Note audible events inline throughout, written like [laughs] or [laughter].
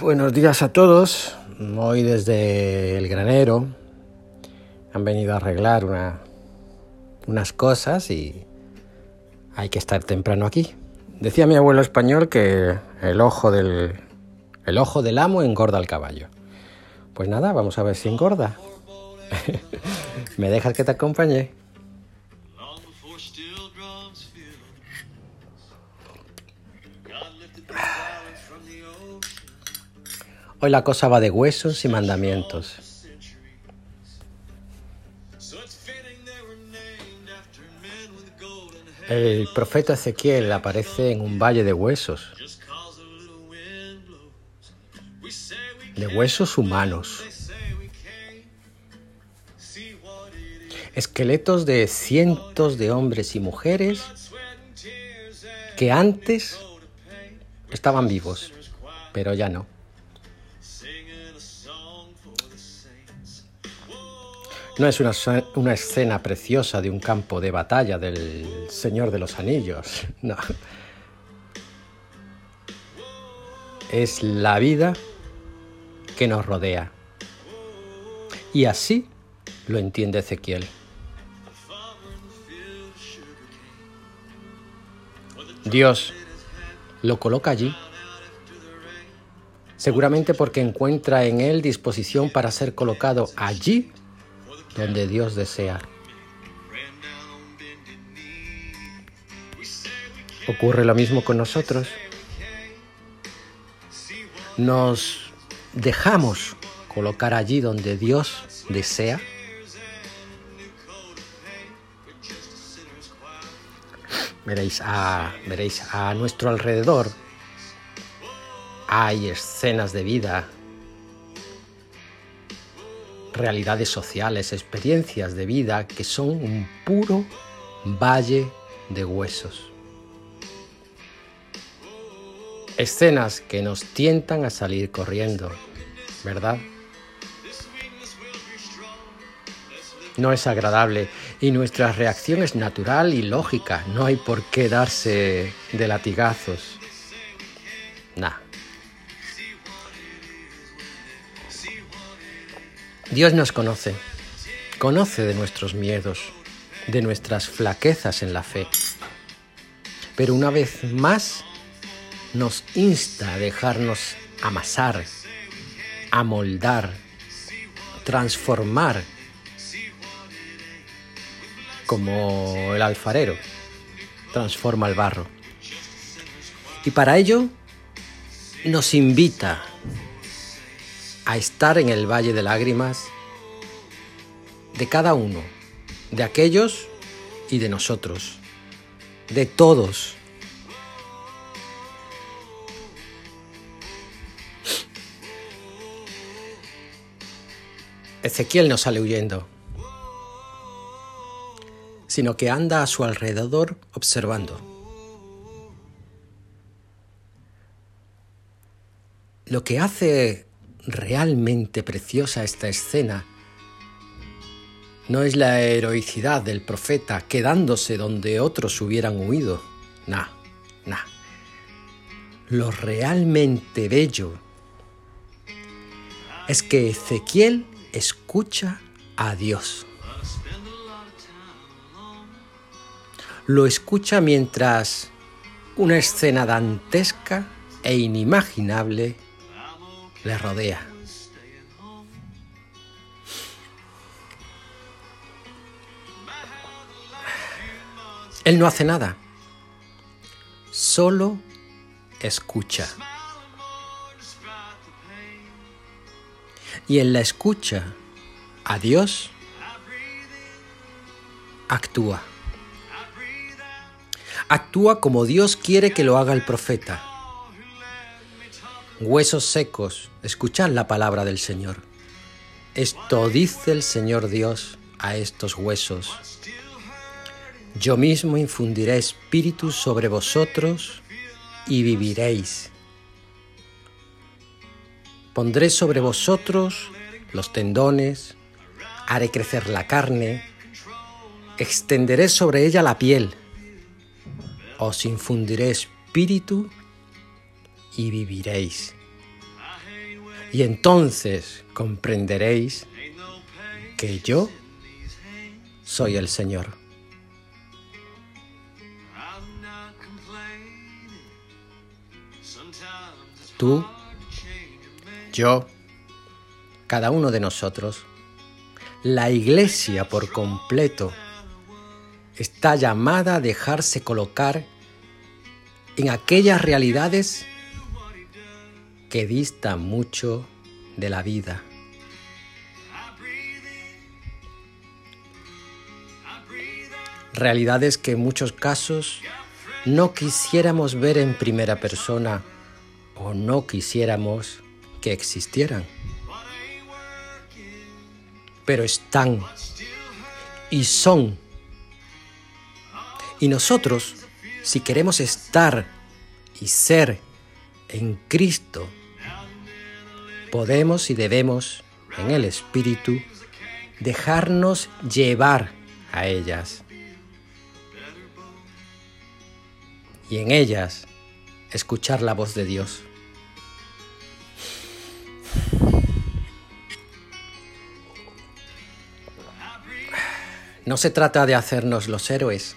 buenos días a todos. Hoy desde el granero han venido a arreglar una, unas cosas y hay que estar temprano aquí. Decía mi abuelo español que el ojo del, el ojo del amo engorda al caballo. Pues nada, vamos a ver si engorda. [laughs] ¿Me dejas que te acompañe? Hoy la cosa va de huesos y mandamientos. El profeta Ezequiel aparece en un valle de huesos, de huesos humanos, esqueletos de cientos de hombres y mujeres que antes estaban vivos, pero ya no. No es una, escena preciosa de un campo de batalla del Señor de los Anillos, [laughs] no. Es la vida que nos rodea. Y así lo entiende Ezequiel. Dios lo coloca allí, seguramente porque encuentra en él disposición para ser colocado allí donde Dios desea. ¿Ocurre lo mismo con nosotros? ¿Nos dejamos colocar allí donde Dios desea? Veréis a, veréis a nuestro alrededor hay escenas de vida realidades sociales, experiencias de vida que son un puro valle de huesos. Escenas que nos tientan a salir corriendo, ¿verdad? No es agradable y nuestra reacción es natural y lógica. No hay por qué darse de latigazos. Nah. Dios nos conoce, conoce de nuestros miedos, de nuestras flaquezas en la fe, pero una vez más nos insta a dejarnos amasar, amoldar, transformar, como el alfarero transforma el barro. Y para ello nos invita a estar en el valle de lágrimas de cada uno, de aquellos y de nosotros, de todos. Ezequiel no sale huyendo, sino que anda a su alrededor observando. Lo que hace realmente preciosa esta escena no es la heroicidad del profeta quedándose donde otros hubieran huido. Nah, nah. Lo realmente bello es que Ezequiel escucha a Dios. Lo escucha mientras una escena dantesca e inimaginable le rodea. Él no hace nada, solo escucha. Y en la escucha a Dios actúa. Actúa como Dios quiere que lo haga el profeta Huesos secos, escuchad la palabra del Señor. Esto dice el Señor Dios a estos huesos. Yo mismo infundiré espíritu sobre vosotros y viviréis. Pondré sobre vosotros los tendones, haré crecer la carne, extenderé sobre ella la piel, os infundiré espíritu y viviréis. Y entonces comprenderéis que yo soy el Señor. Tú, yo, cada uno de nosotros, la iglesia por completo, está llamada a dejarse colocar en aquellas realidades que distan mucho de la vida. Realidades que en muchos casos no quisiéramos ver en primera persona o no quisiéramos que existieran. Pero están y son. Y nosotros, si queremos estar y ser en Cristo, podemos y debemos, en el Espíritu, dejarnos llevar a ellas. Y en ellas escuchar la voz de Dios. No se trata de hacernos los héroes.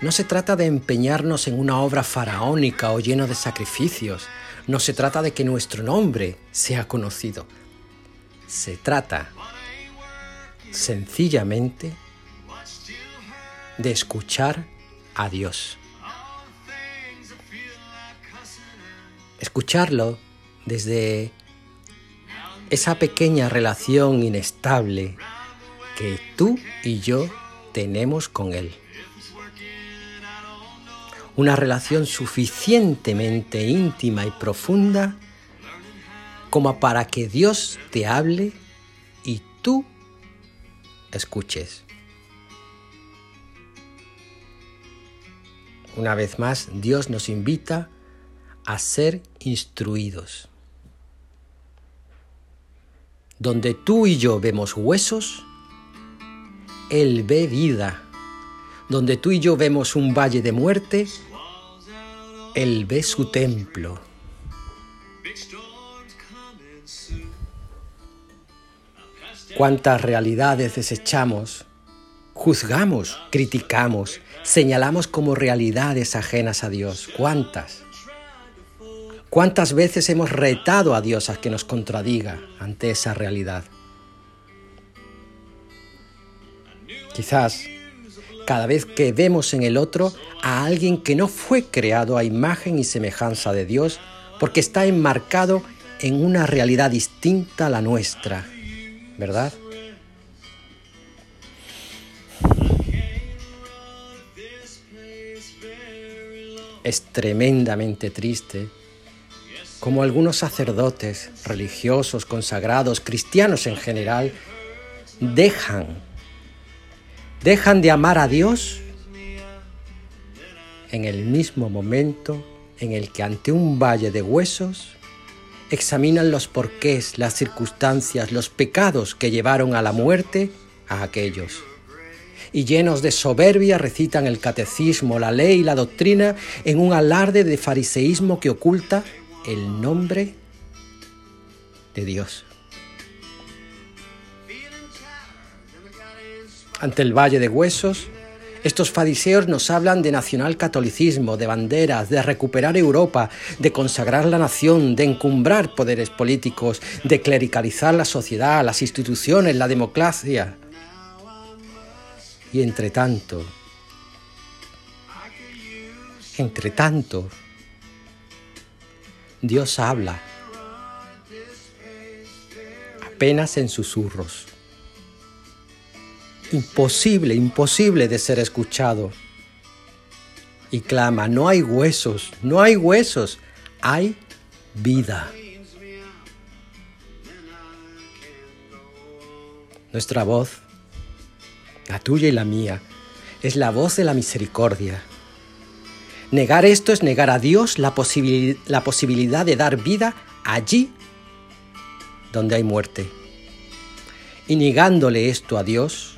No se trata de empeñarnos en una obra faraónica o lleno de sacrificios. No se trata de que nuestro nombre sea conocido. Se trata sencillamente de escuchar a Dios. escucharlo desde esa pequeña relación inestable que tú y yo tenemos con Él. Una relación suficientemente íntima y profunda como para que Dios te hable y tú escuches. Una vez más, Dios nos invita a ser instruidos. Donde tú y yo vemos huesos, Él ve vida. Donde tú y yo vemos un valle de muerte, Él ve su templo. Cuántas realidades desechamos, juzgamos, criticamos, señalamos como realidades ajenas a Dios. ¿Cuántas? ¿Cuántas veces hemos retado a Dios a que nos contradiga ante esa realidad? Quizás cada vez que vemos en el otro a alguien que no fue creado a imagen y semejanza de Dios, porque está enmarcado en una realidad distinta a la nuestra, ¿verdad? Es tremendamente triste como algunos sacerdotes, religiosos, consagrados, cristianos en general, dejan, dejan de amar a Dios en el mismo momento en el que ante un valle de huesos examinan los porqués, las circunstancias, los pecados que llevaron a la muerte a aquellos. Y llenos de soberbia recitan el catecismo, la ley y la doctrina en un alarde de fariseísmo que oculta el nombre de Dios. Ante el valle de huesos, estos fariseos nos hablan de nacionalcatolicismo, de banderas, de recuperar Europa, de consagrar la nación, de encumbrar poderes políticos, de clericalizar la sociedad, las instituciones, la democracia. Y entre tanto, entre tanto, Dios habla, apenas en susurros. Imposible, imposible de ser escuchado. Y clama, no hay huesos, no hay huesos, hay vida. Nuestra voz, la tuya y la mía, es la voz de la misericordia Negar esto es negar a Dios la, posibilidad de dar vida allí donde hay muerte. Y negándole esto a Dios,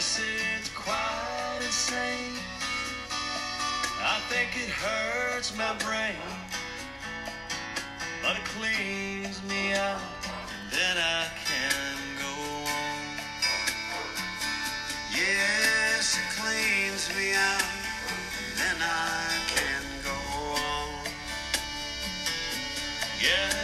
Yes, it's quite insane. I think it hurts my brain, but it cleans me out, and then I can go on. Yes, it cleans me out, and then I can go on. Yeah,